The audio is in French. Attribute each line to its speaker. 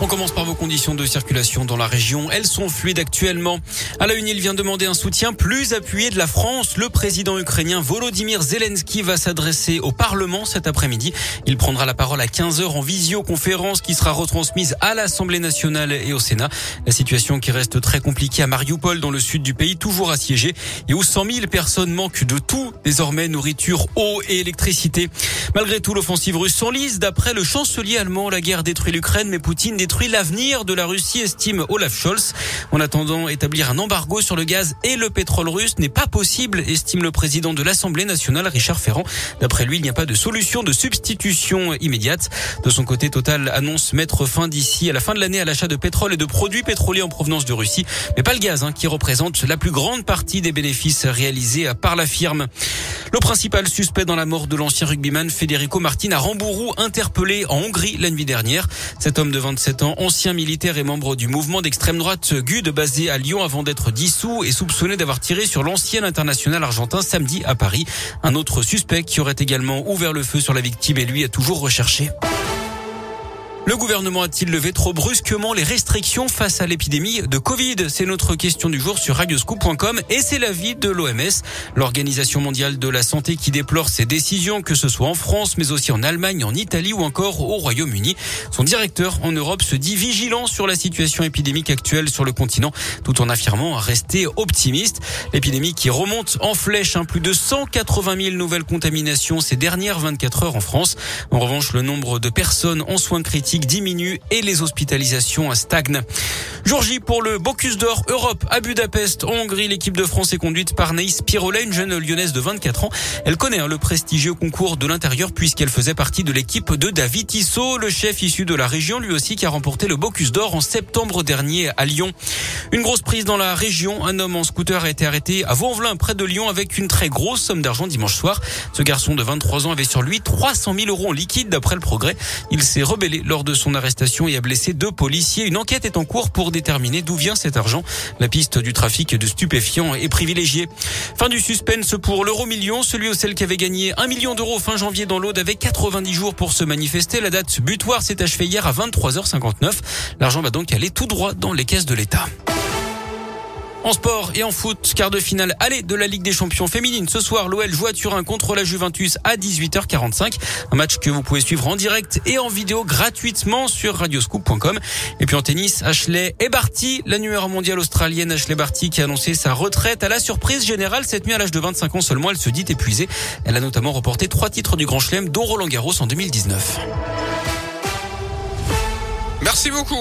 Speaker 1: On commence par vos conditions de circulation dans la région. Elles sont fluides actuellement. À la une, il vient demander un soutien plus appuyé de la France. Le président ukrainien Volodymyr Zelensky va s'adresser au Parlement cet après-midi. Il prendra la parole à 15 heures en visioconférence qui sera retransmise à l'Assemblée nationale et au Sénat. La situation qui reste très compliquée à Mariupol dans le sud du pays, toujours assiégé et où 100 000 personnes manquent de tout, désormais nourriture, eau et électricité. Malgré tout, l'offensive russe s'enlise. D'après le chancelier allemand, la guerre détruit l'Ukraine, mais Poutine détruit l'avenir de la Russie, estime Olaf Scholz. En attendant, établir un embargo sur le gaz et le pétrole russe n'est pas possible, estime le président de l'Assemblée nationale, Richard Ferrand. D'après lui, il n'y a pas de solution de substitution immédiate. De son côté, Total annonce mettre fin d'ici à la fin de l'année à l'achat de pétrole et de produits pétroliers en provenance de Russie, mais pas le gaz, hein, qui représente la plus grande partie des bénéfices réalisés par la firme. Le principal suspect dans la mort de l'ancien rugbyman Federico Martin à Rambourou, interpellé en Hongrie la nuit dernière. Cet homme de 27 ancien militaire et membre du mouvement d'extrême droite GUD basé à Lyon avant d'être dissous et soupçonné d'avoir tiré sur l'ancien international argentin samedi à Paris. Un autre suspect qui aurait également ouvert le feu sur la victime et lui est toujours recherché. Le gouvernement a-t-il levé trop brusquement les restrictions face à l'épidémie de Covid C'est notre question du jour sur radioscoop.com et c'est l'avis de l'OMS, l'Organisation mondiale de la santé qui déplore ces décisions, que ce soit en France, mais aussi en Allemagne, en Italie ou encore au Royaume-Uni. Son directeur en Europe se dit vigilant sur la situation épidémique actuelle sur le continent, tout en affirmant rester optimiste. L'épidémie qui remonte en flèche, hein, plus de 180 000 nouvelles contaminations ces dernières 24 heures en France. En revanche, le nombre de personnes en soins critiques diminue et les hospitalisations stagnent. Jour J pour le Bocuse d'Or Europe à Budapest, en Hongrie. L'équipe de France est conduite par Naïs Pirola, une jeune lyonnaise de 24 ans. Elle connaît hein, le prestigieux concours de l'intérieur puisqu'elle faisait partie de l'équipe de David Tissot, le chef issu de la région, lui aussi qui a remporté le Bocuse d'Or en septembre dernier à Lyon. Une grosse prise dans la région. Un homme en scooter a été arrêté à Vaux-en-Velin, près de Lyon, avec une très grosse somme d'argent dimanche soir. Ce garçon de 23 ans avait sur lui 300 000 euros en liquide d'après le progrès. Il s'est rebellé lors de son arrestation et a blessé deux policiers. Une enquête est en cours pour déterminer d'où vient cet argent. La piste du trafic de stupéfiants est privilégiée. Fin du suspense pour l'euro million, celui ou celle qui avait gagné 1 million d'euros fin janvier dans l'Aude avec 90 jours pour se manifester. La date butoir s'est achevée hier à 23h59. L'argent va donc aller tout droit dans les caisses de l'État. En sport et en foot, quart de finale aller de la Ligue des Champions féminine. Ce soir, l'OL joue à Turin contre la Juventus à 18h45. Un match que vous pouvez suivre en direct et en vidéo gratuitement sur radioscoop.com. Et puis en tennis, Ashley Barty, la numéro mondiale australienne Ashley Barty qui a annoncé sa retraite à la surprise générale cette nuit à l'âge de 25 ans seulement. Elle se dit épuisée. Elle a notamment remporté trois titres du Grand Chelem, dont Roland Garros en 2019.
Speaker 2: Merci beaucoup.